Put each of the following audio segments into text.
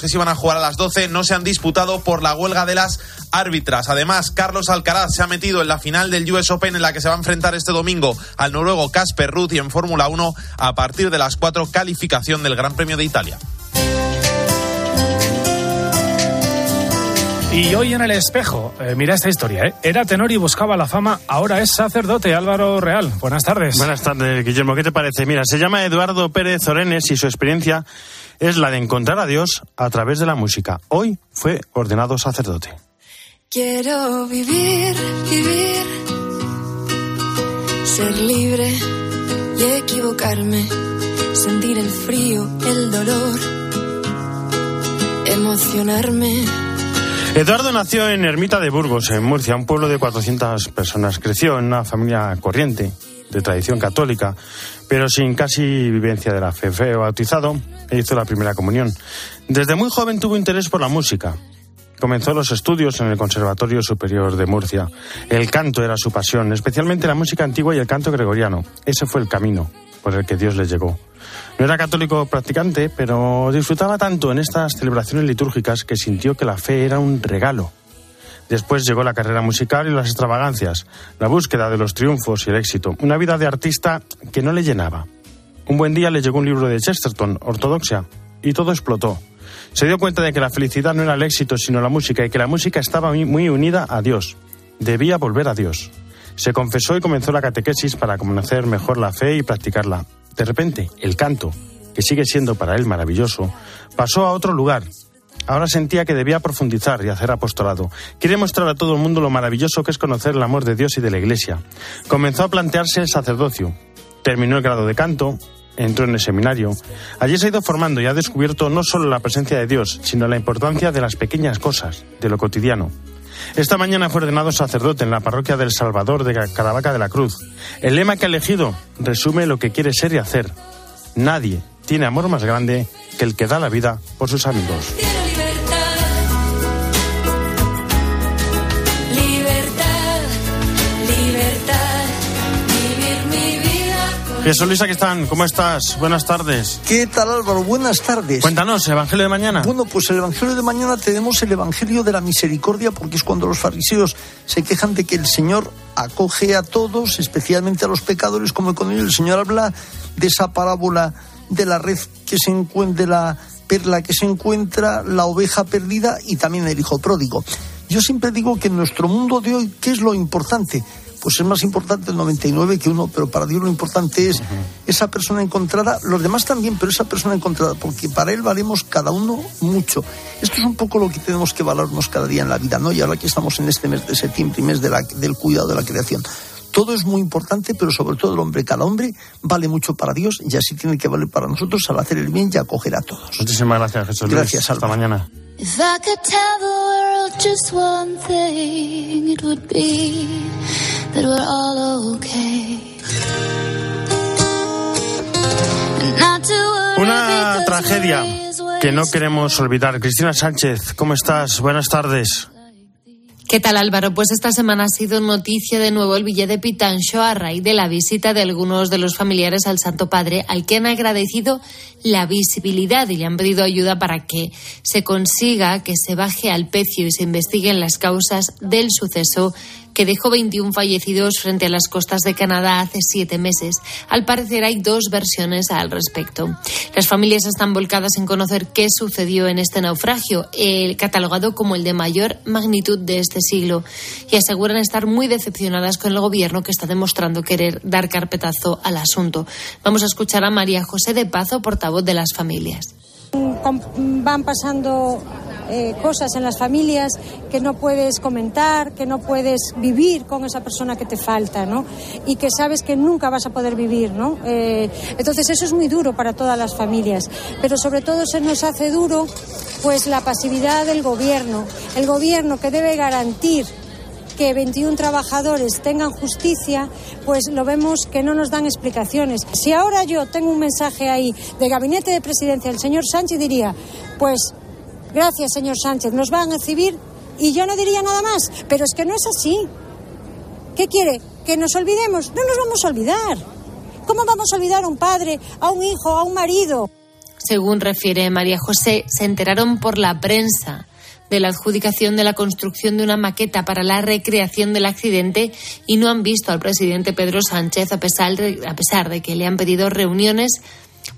que se iban a jugar a las 12 no se han disputado por la huelga de las árbitras. Además, Carlos Alcaraz se ha metido en la final del US Open en la que se va a enfrentar este domingo al noruego Casper Ruth y en Fórmula 1 a partir de las 4 calificación del Gran Premio de Italia. Y hoy en el espejo, eh, mira esta historia, ¿eh? era tenor y buscaba la fama, ahora es sacerdote Álvaro Real. Buenas tardes. Buenas tardes, Guillermo, ¿qué te parece? Mira, se llama Eduardo Pérez Orenes y su experiencia es la de encontrar a Dios a través de la música. Hoy fue ordenado sacerdote. Quiero vivir, vivir, ser libre y equivocarme, sentir el frío, el dolor, emocionarme Eduardo nació en Ermita de Burgos, en Murcia, un pueblo de 400 personas. Creció en una familia corriente, de tradición católica, pero sin casi vivencia de la fe. Fue bautizado e hizo la primera comunión. Desde muy joven tuvo interés por la música. Comenzó los estudios en el Conservatorio Superior de Murcia. El canto era su pasión, especialmente la música antigua y el canto gregoriano. Ese fue el camino por el que Dios le llegó. No era católico practicante, pero disfrutaba tanto en estas celebraciones litúrgicas que sintió que la fe era un regalo. Después llegó la carrera musical y las extravagancias, la búsqueda de los triunfos y el éxito, una vida de artista que no le llenaba. Un buen día le llegó un libro de Chesterton, Ortodoxia, y todo explotó. Se dio cuenta de que la felicidad no era el éxito, sino la música, y que la música estaba muy unida a Dios. Debía volver a Dios. Se confesó y comenzó la catequesis para conocer mejor la fe y practicarla. De repente, el canto, que sigue siendo para él maravilloso, pasó a otro lugar. Ahora sentía que debía profundizar y hacer apostolado. Quiere mostrar a todo el mundo lo maravilloso que es conocer el amor de Dios y de la Iglesia. Comenzó a plantearse el sacerdocio. Terminó el grado de canto, entró en el seminario. Allí se ha ido formando y ha descubierto no solo la presencia de Dios, sino la importancia de las pequeñas cosas, de lo cotidiano. Esta mañana fue ordenado sacerdote en la parroquia del Salvador de Caravaca de la Cruz. El lema que ha elegido resume lo que quiere ser y hacer. Nadie tiene amor más grande que el que da la vida por sus amigos. Jesús Luisa, ¿qué están? ¿Cómo estás? Buenas tardes. ¿Qué tal Álvaro? Buenas tardes. Cuéntanos, ¿el Evangelio de mañana? Bueno, pues el Evangelio de mañana tenemos el Evangelio de la Misericordia porque es cuando los fariseos se quejan de que el Señor acoge a todos, especialmente a los pecadores, como con ellos el Señor habla de esa parábola de la red que se encuentra, la perla que se encuentra, la oveja perdida y también el hijo pródigo. Yo siempre digo que en nuestro mundo de hoy, ¿qué es lo importante? Pues es más importante el 99 que uno, pero para Dios lo importante es esa persona encontrada, los demás también, pero esa persona encontrada, porque para Él valemos cada uno mucho. Esto es un poco lo que tenemos que valorarnos cada día en la vida, ¿no? Y ahora que estamos en este mes de septiembre, mes de la, del cuidado de la creación. Todo es muy importante, pero sobre todo el hombre, cada hombre vale mucho para Dios y así tiene que valer para nosotros al hacer el bien y acoger a todos. Muchísimas gracias, Jesús. Gracias, Hasta mañana. Una tragedia que no queremos olvidar. Cristina Sánchez, ¿cómo estás? Buenas tardes. ¿Qué tal Álvaro? Pues esta semana ha sido noticia de nuevo el billete de Pitancho a raíz de la visita de algunos de los familiares al Santo Padre, al que han agradecido la visibilidad y le han pedido ayuda para que se consiga que se baje al pecio y se investiguen las causas del suceso que dejó 21 fallecidos frente a las costas de Canadá hace siete meses. Al parecer hay dos versiones al respecto. Las familias están volcadas en conocer qué sucedió en este naufragio, el catalogado como el de mayor magnitud de este siglo, y aseguran estar muy decepcionadas con el gobierno que está demostrando querer dar carpetazo al asunto. Vamos a escuchar a María José de Pazo, portavoz de las familias. Van pasando eh, cosas en las familias que no puedes comentar, que no puedes vivir con esa persona que te falta, ¿no? Y que sabes que nunca vas a poder vivir, ¿no? Eh, entonces eso es muy duro para todas las familias, pero sobre todo se nos hace duro pues la pasividad del gobierno, el gobierno que debe garantir que 21 trabajadores tengan justicia, pues lo vemos que no nos dan explicaciones. Si ahora yo tengo un mensaje ahí de gabinete de presidencia del señor Sánchez, diría, pues Gracias, señor Sánchez. Nos van a recibir y yo no diría nada más. Pero es que no es así. ¿Qué quiere? ¿Que nos olvidemos? No nos vamos a olvidar. ¿Cómo vamos a olvidar a un padre, a un hijo, a un marido? Según refiere María José, se enteraron por la prensa de la adjudicación de la construcción de una maqueta para la recreación del accidente y no han visto al presidente Pedro Sánchez a pesar de, a pesar de que le han pedido reuniones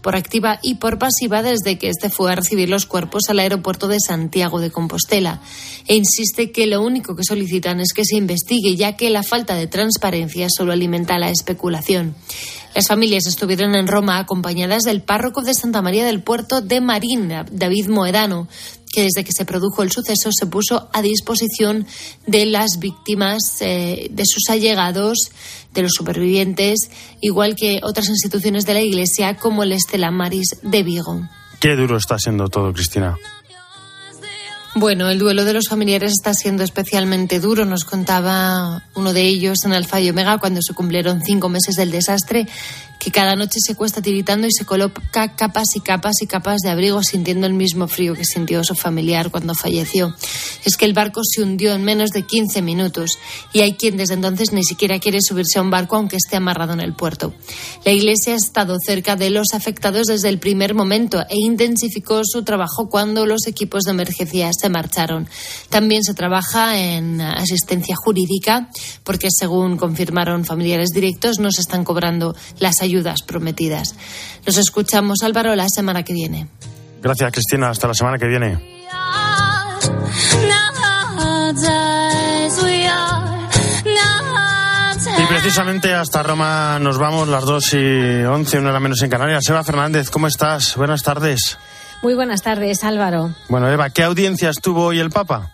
por activa y por pasiva desde que este fue a recibir los cuerpos al aeropuerto de Santiago de Compostela. E insiste que lo único que solicitan es que se investigue, ya que la falta de transparencia solo alimenta la especulación. Las familias estuvieron en Roma acompañadas del párroco de Santa María del Puerto de Marín, David Moedano, que desde que se produjo el suceso se puso a disposición de las víctimas, eh, de sus allegados, de los supervivientes, igual que otras instituciones de la Iglesia como el Estela Maris de Vigo. Qué duro está siendo todo, Cristina. Bueno, el duelo de los familiares está siendo especialmente duro. Nos contaba uno de ellos en el Fallo Omega cuando se cumplieron cinco meses del desastre que cada noche se cuesta tiritando y se coloca capas y capas y capas de abrigo sintiendo el mismo frío que sintió su familiar cuando falleció. Es que el barco se hundió en menos de 15 minutos y hay quien desde entonces ni siquiera quiere subirse a un barco aunque esté amarrado en el puerto. La Iglesia ha estado cerca de los afectados desde el primer momento e intensificó su trabajo cuando los equipos de emergencia se marcharon. También se trabaja en asistencia jurídica porque según confirmaron familiares directos no se están cobrando las ayudas prometidas. Nos escuchamos, Álvaro, la semana que viene. Gracias, Cristina. Hasta la semana que viene. Y precisamente hasta Roma nos vamos, las 2 y 11, una hora menos en Canarias. Eva Fernández, ¿cómo estás? Buenas tardes. Muy buenas tardes, Álvaro. Bueno, Eva, ¿qué audiencias tuvo hoy el Papa?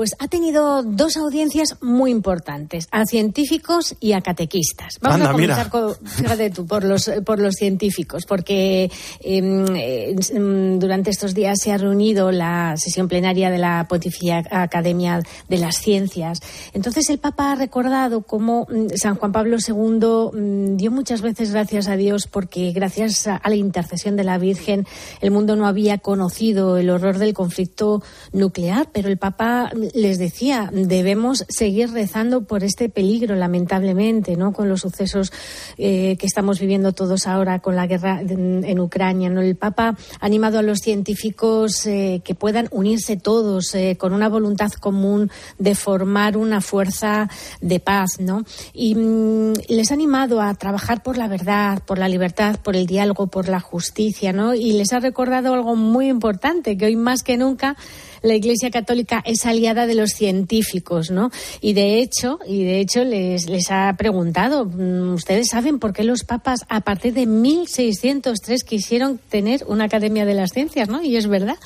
Pues ha tenido dos audiencias muy importantes, a científicos y a catequistas. Vamos a comenzar por los, por los científicos, porque em, em, durante estos días se ha reunido la sesión plenaria de la Pontificia Academia de las Ciencias. Entonces el Papa ha recordado cómo mm, San Juan Pablo II mm, dio muchas veces gracias a Dios porque gracias a la intercesión de la Virgen el mundo no había conocido el horror del conflicto nuclear, pero el Papa les decía, debemos seguir rezando por este peligro, lamentablemente, ¿no? Con los sucesos eh, que estamos viviendo todos ahora con la guerra en, Ucrania, ¿no? El Papa ha animado a los científicos eh, que puedan unirse todos eh, con una voluntad común de formar una fuerza de paz, ¿no? Y mm, les ha animado a trabajar por la verdad, por la libertad, por el diálogo, por la justicia, ¿no? Y les ha recordado algo muy importante, que hoy más que nunca la Iglesia Católica es aliada de los científicos, ¿no? Y de hecho, y de hecho les, les ha preguntado, mm, ¿ustedes saben por qué los papas a partir de 1603 quisieron tener una Academia de las Ciencias, ¿no? Y es verdad,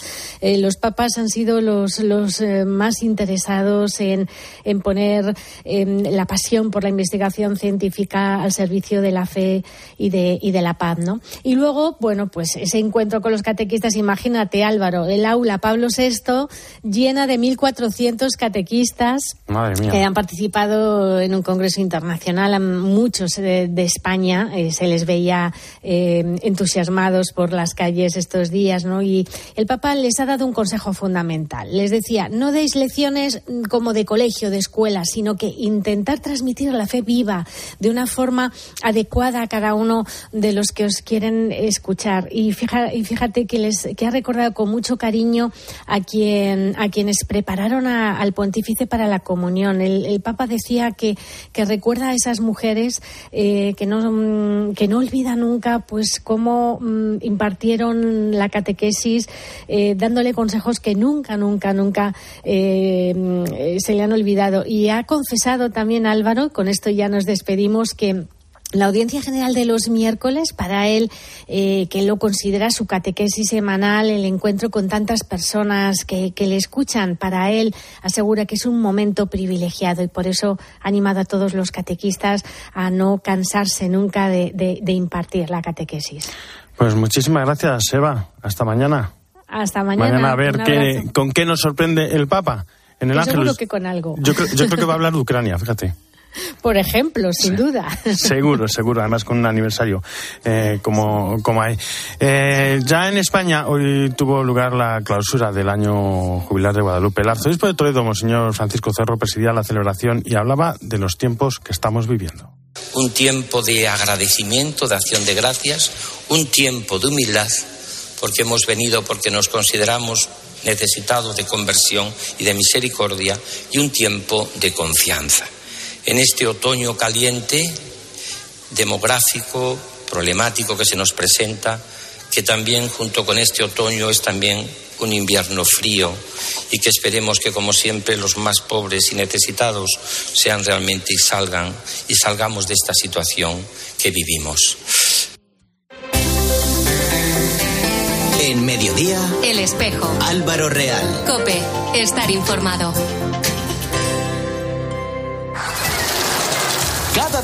eh, los papas han sido los, los eh, más interesados en, en poner em, la pasión por la investigación científica al servicio de la fe y de, y de la paz, ¿no? Y luego, bueno, pues ese encuentro con los catequistas, imagínate Álvaro, el aula Pablo VI llena de 1.400 catequistas que han participado en un congreso internacional. Muchos de, España eh, se les veía eh, entusiasmados por las calles estos días, ¿no? Y el Papa les ha dado un consejo fundamental. Les decía, no deis lecciones como de colegio, de escuela, sino que intentar transmitir la fe viva de una forma adecuada a cada uno de los que os quieren escuchar. Y y fíjate que les que ha recordado con mucho cariño a quien a quienes prepararon al pontífice para la comunión. El, Papa decía que, recuerda a esas mujeres eh, que, no, mm, que no olvida nunca pues cómo mm, impartieron la catequesis, eh, dándole consejos que nunca, nunca, nunca eh, mm, se le han olvidado. Y ha confesado también Álvaro, con esto ya nos despedimos, que la audiencia general de los miércoles, para él, eh, que lo considera su catequesis semanal, el encuentro con tantas personas que, le escuchan, para él asegura que es un momento privilegiado y por eso ha animado a todos los catequistas a no cansarse nunca de, impartir la catequesis. Pues muchísimas gracias, Eva. Hasta mañana. Hasta mañana. Mañana a ver qué, con qué nos sorprende el Papa en el Ángel. Seguro que con algo. Yo, yo creo que va a hablar de Ucrania, fíjate. Por ejemplo, sin duda. Seguro, seguro, además con un aniversario eh, como, como hay. Eh, ya en España hoy tuvo lugar la clausura del año jubilar de Guadalupe. El arzobispo de Toledo, Monseñor Francisco Cerro, presidía la celebración y hablaba de los tiempos que estamos viviendo. Un tiempo de agradecimiento, de acción de gracias, un tiempo de humildad, porque hemos venido porque nos consideramos necesitados de conversión y de misericordia y un tiempo de confianza. En este otoño caliente, demográfico, problemático que se nos presenta, que también junto con este otoño es también un invierno frío y que esperemos que como siempre los más pobres y necesitados sean realmente y salgan y salgamos de esta situación que vivimos. En mediodía, El espejo. Álvaro Real. Cope, estar informado.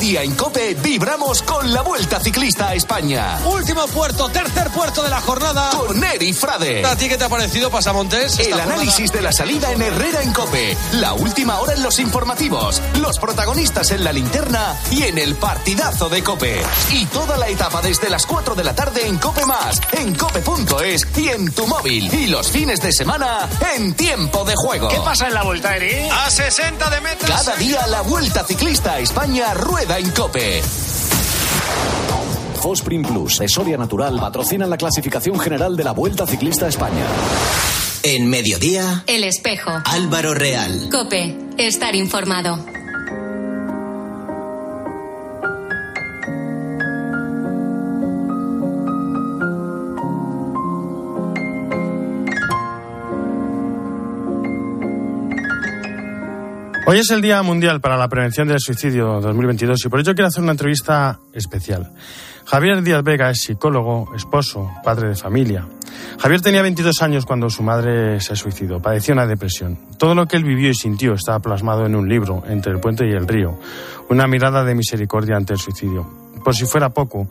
Día en Cope vibramos con la Vuelta Ciclista a España. Último puerto, tercer puerto de la jornada. Con Eri Frade. ¿A ti qué te ha parecido, Pasamontes? El análisis de la salida en Herrera en Cope. La última hora en los informativos. Los protagonistas en la linterna y en el partidazo de Cope. Y toda la etapa desde las 4 de la tarde en Cope Más, en cope.es y en tu móvil. Y los fines de semana en tiempo de juego. ¿Qué pasa en la Vuelta, Eri? A 60 de metros. Cada día la Vuelta Ciclista a España rueda en Cope. Fosprin Plus de Soria Natural patrocinan la clasificación general de la Vuelta Ciclista a España. En mediodía, El espejo. Álvaro Real. Cope, estar informado. Hoy es el Día Mundial para la Prevención del Suicidio 2022 y por ello quiero hacer una entrevista especial. Javier Díaz Vega es psicólogo, esposo, padre de familia. Javier tenía 22 años cuando su madre se suicidó. Padecía una depresión. Todo lo que él vivió y sintió estaba plasmado en un libro, Entre el puente y el río. Una mirada de misericordia ante el suicidio. Por si fuera poco,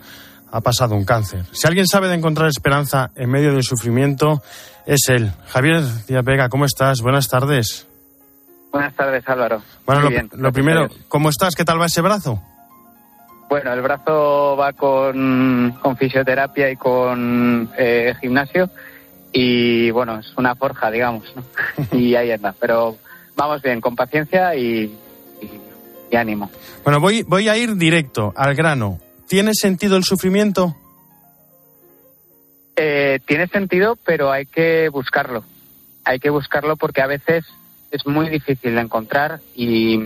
ha pasado un cáncer. Si alguien sabe de encontrar esperanza en medio del sufrimiento, es él. Javier Díaz Vega, ¿cómo estás? Buenas tardes. Buenas tardes, Álvaro. Bueno, lo, bien, lo primero. ¿cómo estás? ¿Qué tal va ese brazo? Bueno, el brazo va con, con fisioterapia y con eh, gimnasio y bueno, es una forja, digamos, ¿no? y ahí anda. Pero vamos bien, con paciencia y, y- y ánimo. Bueno, voy, voy a ir directo al grano. ¿Tiene sentido el sufrimiento? Eh, tiene sentido, pero hay que buscarlo. Hay que buscarlo porque a veces es muy difícil de encontrar y,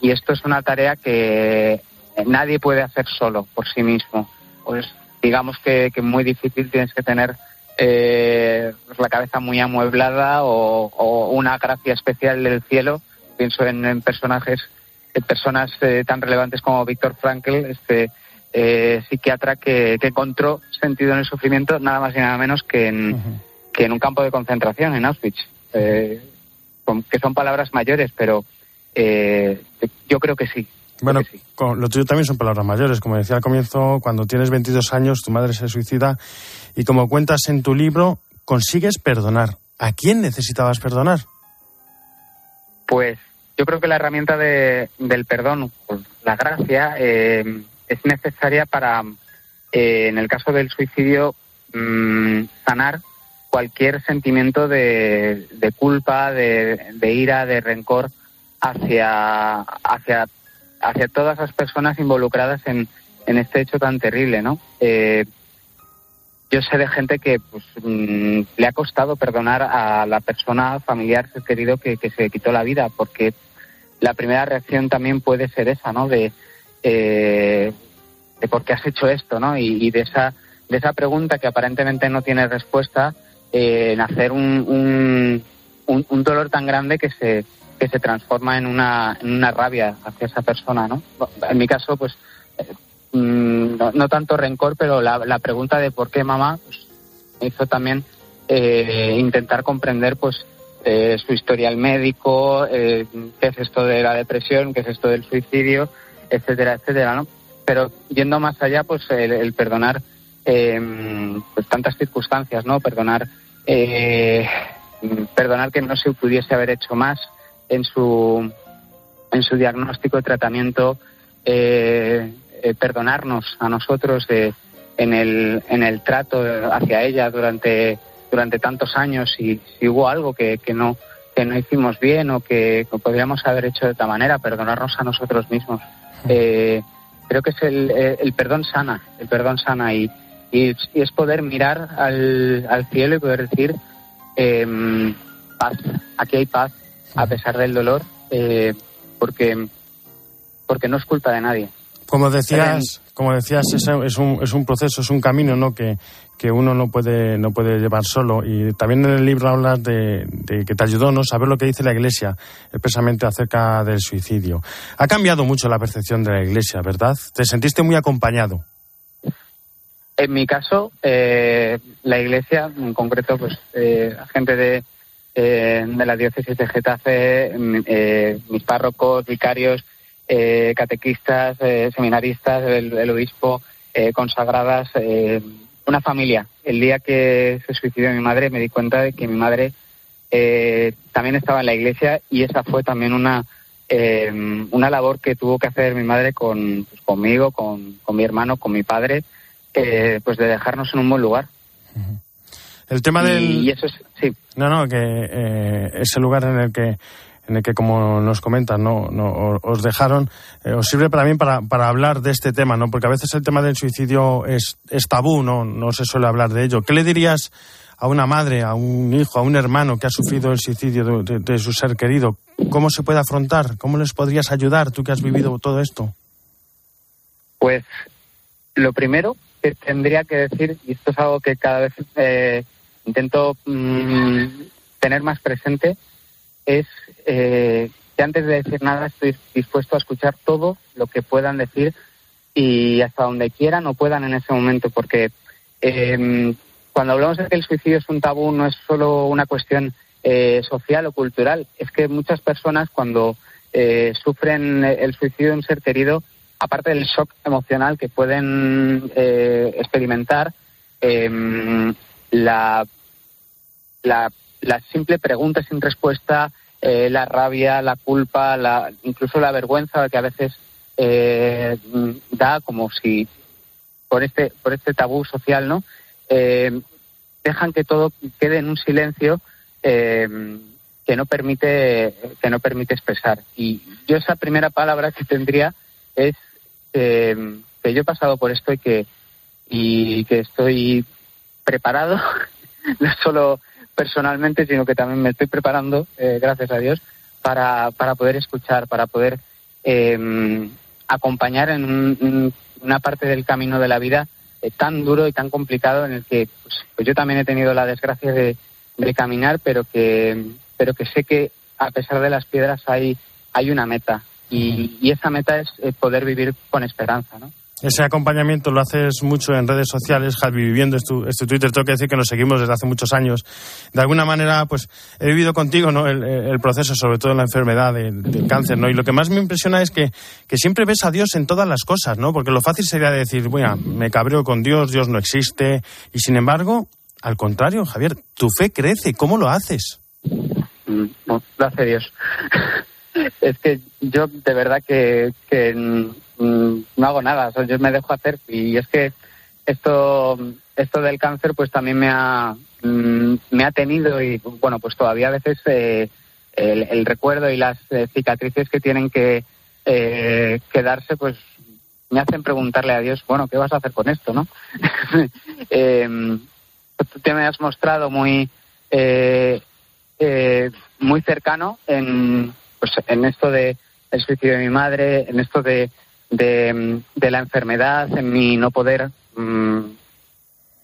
y esto es una tarea que nadie puede hacer solo por sí mismo. Pues digamos que, que muy difícil tienes que tener eh, pues la cabeza muy amueblada o, o una gracia especial del cielo. Pienso en, en personajes, en personas eh, tan relevantes como Víctor Frankl, este eh, psiquiatra que, que encontró sentido en el sufrimiento nada más y nada menos que en, que en un campo de concentración en Auschwitz. Eh, con- que son palabras mayores, pero eh, yo creo que sí. Bueno, con- lo tuyo también son palabras mayores. Como decía al comienzo, cuando tienes 22 años, tu madre se suicida y como cuentas en tu libro, consigues perdonar. ¿A quién necesitabas perdonar? Pues yo creo que la herramienta de- del perdón, pues, la gracia, eh, es necesaria para, eh, en el caso del suicidio, mm, sanar cualquier sentimiento de, de culpa, de, de ira, de rencor hacia, hacia, hacia todas las personas involucradas en, en este hecho tan terrible, ¿no? Eh, yo sé de gente que pues, mm, le ha costado perdonar a la persona familiar querido que, que se quitó la vida, porque la primera reacción también puede ser esa, ¿no? De, eh, de por qué has hecho esto, ¿no? Y, y de esa de esa pregunta que aparentemente no tiene respuesta, eh, en hacer un, un, un- dolor tan grande que se que se transforma en una, en una rabia hacia esa persona, ¿no? En mi caso, pues eh, mm, no, no tanto rencor, pero la, la pregunta de por qué mamá pues, me hizo también eh, intentar comprender pues eh, su historial médico, eh, qué es esto de la depresión, qué es esto del suicidio, etcétera, etcétera, ¿no? Pero yendo más allá, pues el perdonar eh, pues tantas circunstancias, ¿no? Perdonar, eh, perdonar que no se pudiese haber hecho más en su en su diagnóstico tratamiento, eh, eh, perdonarnos a nosotros de, en el en el trato hacia ella durante durante tantos años y si hubo algo que, que no que no hicimos bien o que, que podríamos haber hecho de otra manera, perdonarnos a nosotros mismos. Eh, creo que es el, eh, el perdón sana, el perdón sana y, y, es poder mirar al, al, cielo y poder decir em, paz, aquí hay paz a pesar del dolor, eh, porque, porque no es culpa de nadie. Como decías, como decías, es, un, es un proceso, es un camino, ¿no? Que, que uno no puede, no puede llevar solo. Y también en el libro hablas de, que te ayudó, ¿no? Saber lo que dice la Iglesia, expresamente acerca del suicidio. Ha cambiado mucho la percepción de la Iglesia, ¿verdad? ¿Te sentiste muy acompañado? En mi caso, eh, la Iglesia, en concreto, pues, eh, gente de, eh, de la diócesis de Getafe, mm, mis párrocos, vicarios, catequistas, seminaristas, el, obispo, consagradas, una familia. El día que se suicidó mi madre me di cuenta de que mi madre también estaba en la iglesia y esa fue también una una labor que tuvo que hacer mi madre con pues, conmigo, con, con, mi hermano, con mi padre, pues de dejarnos en un buen lugar. El tema del... Y eso es, sí. No, no, que ese lugar en el que en el que, como nos comentan, no, no os dejaron, eh, os sirve también para, para hablar de este tema, ¿no? Porque a veces el tema del suicidio es, es tabú, ¿no? No se suele hablar de ello. ¿Qué le dirías a una madre, a un hijo, a un hermano que ha sufrido el suicidio de, su ser querido? ¿Cómo se puede afrontar? ¿Cómo les podrías ayudar, tú que has vivido todo esto? Pues lo primero que tendría que decir, y esto es algo que cada vez eh, intento mm, tener más presente, es eh, que antes de decir nada estoy dispuesto a escuchar todo lo que puedan decir y hasta donde quieran o puedan en ese momento, porque em, cuando hablamos de que el suicidio es un tabú no es solo una cuestión eh, social o cultural, es que muchas personas cuando eh, sufren el suicidio de un ser querido, aparte del shock emocional que pueden experimentar, em, la, la la simple pregunta sin respuesta, eh, la rabia, la culpa, la, incluso la vergüenza que a veces eh, da como si por este por este tabú social, ¿no? Eh, dejan que todo quede en un silencio que no permite que no permite expresar. Y yo esa primera palabra que tendría es que yo he pasado por esto y que y que estoy preparado no solo personalmente, sino que también me estoy preparando, eh, gracias a Dios, para, para poder escuchar, para poder em, acompañar en una parte del camino de la vida eh, tan duro y tan complicado en el que pues, pues yo también he tenido la desgracia de, caminar, pero que, pero que sé que a pesar de las piedras hay, hay una meta y, y esa meta es eh, poder vivir con esperanza, ¿no? Ese acompañamiento lo haces mucho en redes sociales, Javi, viviendo este, Twitter. Tengo que decir que nos seguimos desde hace muchos años. De alguna manera, pues he vivido contigo ¿no? el, proceso, sobre todo en la enfermedad del, cáncer. ¿no? Y lo que más me impresiona es que, que, siempre ves a Dios en todas las cosas, ¿no? porque lo fácil sería decir, bueno, me cabreo con Dios, Dios no existe. Y sin embargo, al contrario, Javier, tu fe crece. ¿Cómo lo haces? Mm, no, lo hace Dios. es que yo de verdad que, que Mm, no hago nada, yo me dejo hacer y es que esto esto del cáncer pues también me ha mm, me ha tenido y bueno pues todavía a veces eh, el, recuerdo y las eh, cicatrices que tienen que eh, quedarse pues me hacen preguntarle a Dios bueno qué vas a hacer con esto no em, tú te me has mostrado muy muy cercano en pues en esto de el suicidio de mi madre en esto de de, la enfermedad, en mi no poder, mm,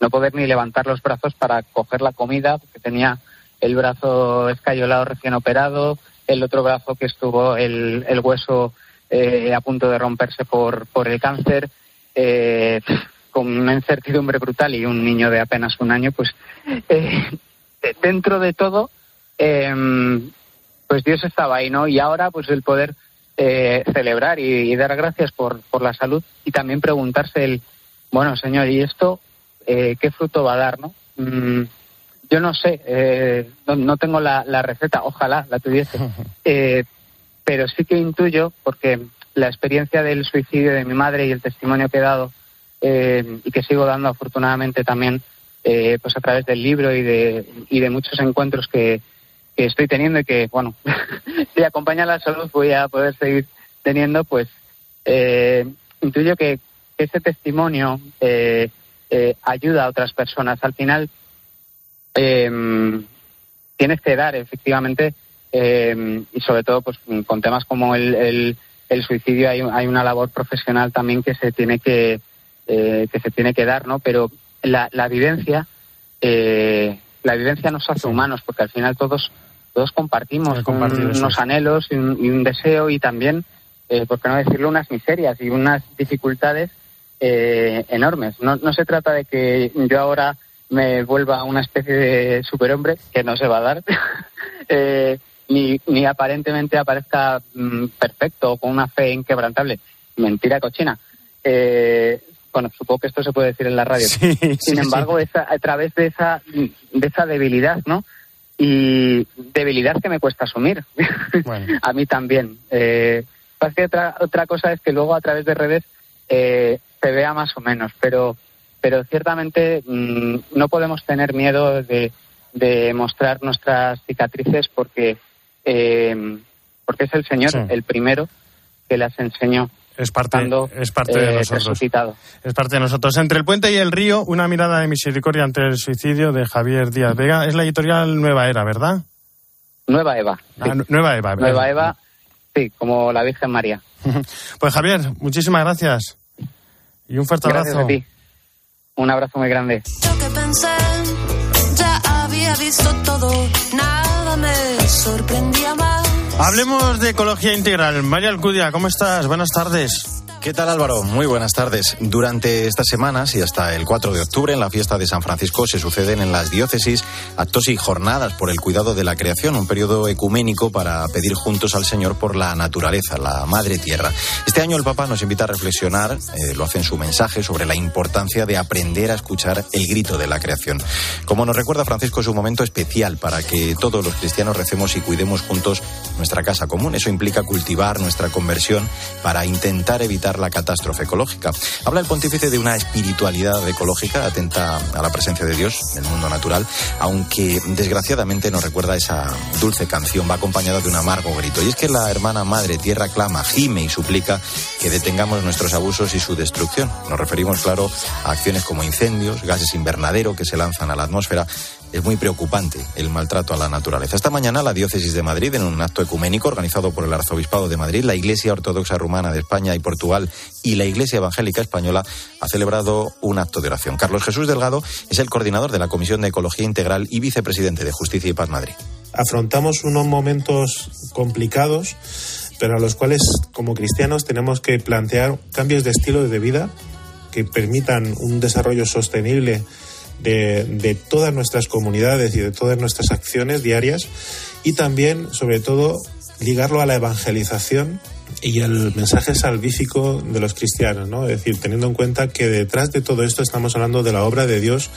no poder ni levantar los brazos para coger la comida, porque tenía el brazo escayolado recién operado, el otro brazo que estuvo el, hueso eh, a punto de romperse por, por el cáncer, eh, con una incertidumbre brutal y un niño de apenas un año, pues eh, dentro de todo, em, pues Dios estaba ahí, ¿no? Y ahora, pues el poder eh, celebrar y, dar gracias por, por la salud y también preguntarse el, bueno, señor, ¿y esto eh, qué fruto va a dar, no? Mm, yo no sé, eh, no, tengo la, la, receta, ojalá la tuviese, pero sí que intuyo, porque la experiencia del suicidio de mi madre y el testimonio que he dado y que sigo dando afortunadamente también pues a través del libro y de, y de muchos encuentros que, que estoy teniendo y que, bueno, si acompaña la salud voy a poder seguir teniendo, pues eh, intuyo que ese testimonio eh, eh, ayuda a otras personas. Al final, em, tienes que dar, efectivamente, em, y sobre todo pues con temas como el, el, suicidio hay, hay, una labor profesional también que se tiene que, eh, que se tiene que dar, ¿no? Pero la, la vivencia, eh, la vivencia nos hace humanos, porque al final todos todos compartimos unos anhelos y un, deseo y también, eh, por qué no decirlo, unas miserias y unas dificultades eh, enormes. No, no se trata de que yo ahora me vuelva una especie de superhombre, que no se va a dar, eh, ni, ni aparentemente aparezca mm, perfecto o con una fe inquebrantable. Mentira cochina. Eh, bueno, supongo que esto se puede decir en la radio. Sin embargo, a través de esa, de esa debilidad, ¿no? Y debilidad que me cuesta asumir. a mí también. Eh, que otra, otra cosa es que luego a través de redes eh, se vea más o menos, pero, pero ciertamente mm, no podemos tener miedo de, de mostrar nuestras cicatrices porque, eh, porque es el Señor el primero que las enseñó es parte, es parte de eh, nosotros. Es parte de nosotros. Entre el puente y el río, una mirada de misericordia ante el suicidio de Javier Díaz Vega. Es la editorial Nueva Era, ¿verdad? Nueva Eva. Ah, Nueva Eva. Nueva Eva, sí, como la Virgen María. pues Javier, muchísimas gracias. Y un fuerte gracias abrazo. A ti. Un abrazo muy grande. ya había visto todo, Hablemos de ecología integral. María Alcudia, ¿cómo estás? Buenas tardes. ¿Qué tal Álvaro? Muy buenas tardes. Durante estas semanas y hasta el 4 de octubre en la fiesta de San Francisco se suceden en las diócesis actos y jornadas por el cuidado de la creación, un periodo ecuménico para pedir juntos al Señor por la naturaleza, la madre tierra. Este año el Papa nos invita a reflexionar, eh, lo hace en su mensaje, sobre la importancia de aprender a escuchar el grito de la creación. Como nos recuerda Francisco, es un momento especial para que todos los cristianos recemos y cuidemos juntos nuestra casa común. Eso implica cultivar nuestra conversión para intentar evitar la catástrofe ecológica. Habla el pontífice de una espiritualidad ecológica atenta a la presencia de Dios en el mundo natural, aunque desgraciadamente nos recuerda esa dulce canción, va acompañada de un amargo grito. Y es que la hermana madre tierra clama, gime y suplica que detengamos nuestros abusos y su destrucción. Nos referimos, claro, a acciones como incendios, gases invernadero que se lanzan a la atmósfera es muy preocupante el maltrato a la naturaleza. Esta mañana la Diócesis de Madrid, en un acto ecuménico organizado por el Arzobispado de Madrid, la Iglesia Ortodoxa Rumana de España y Portugal y la Iglesia Evangélica Española, ha celebrado un acto de oración. Carlos Jesús Delgado es el coordinador de la Comisión de Ecología Integral y vicepresidente de Justicia y Paz Madrid. Afrontamos unos momentos complicados, pero a los cuales como cristianos tenemos que plantear cambios de estilo de vida que permitan un desarrollo sostenible de, todas nuestras comunidades y de todas nuestras acciones diarias y también, sobre todo, ligarlo a la evangelización y al mensaje salvífico de los cristianos, ¿no? Es decir, teniendo en cuenta que detrás de todo esto estamos hablando de la obra de Dios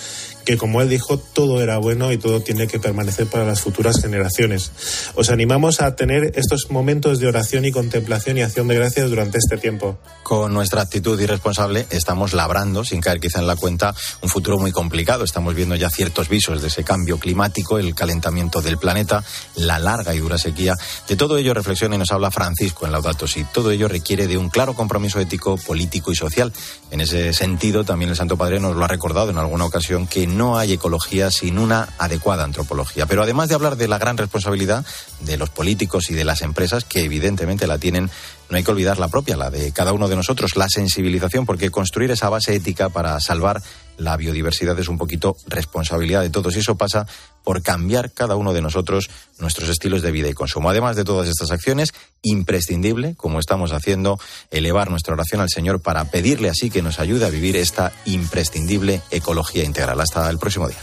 que como él dijo, todo era bueno y todo tiene que permanecer para las futuras generaciones. Os animamos a tener estos momentos de oración y contemplación y acción de gracias durante este tiempo. Con nuestra actitud irresponsable estamos labrando, sin caer quizá en la cuenta, un futuro muy complicado. Estamos viendo ya ciertos visos de ese cambio climático, el calentamiento del planeta, la larga y dura sequía. De todo ello reflexiona y nos habla Francisco en Laudato Si. Todo ello requiere de un claro compromiso ético, político y social. En ese sentido, también el Santo Padre nos lo ha recordado en alguna ocasión que no hay ecología sin una adecuada antropología. Pero además de hablar de la gran responsabilidad de los políticos y de las empresas, que evidentemente la tienen, no hay que olvidar la propia, la de cada uno de nosotros, la sensibilización, porque construir esa base ética para salvar la biodiversidad es un poquito responsabilidad de todos y eso pasa por cambiar cada uno de nosotros nuestros estilos de vida y consumo. Además de todas estas acciones, imprescindible, como estamos haciendo, elevar nuestra oración al Señor para pedirle así que nos ayude a vivir esta imprescindible ecología integral. Hasta el próximo día.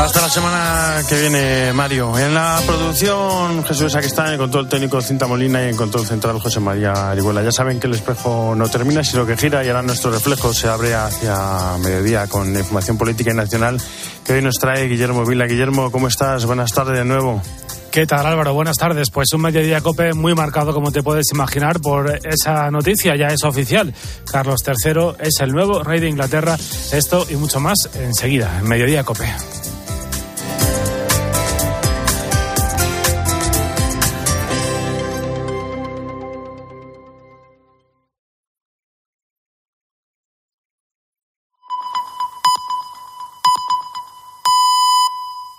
Hasta la semana que viene, Mario. En la producción, Jesús está, en el control técnico Cinta Molina y en control central José María Arihuela. Ya saben que el espejo no termina, sino que gira y ahora nuestro reflejo se abre hacia mediodía con información política y nacional que hoy nos trae Guillermo Vila. Guillermo, ¿cómo estás? Buenas tardes de nuevo. ¿Qué tal Álvaro? Buenas tardes. Pues un mediodía cope muy marcado, como te puedes imaginar, por esa noticia, ya es oficial. Carlos III es el nuevo rey de Inglaterra. Esto y mucho más enseguida, en mediodía cope.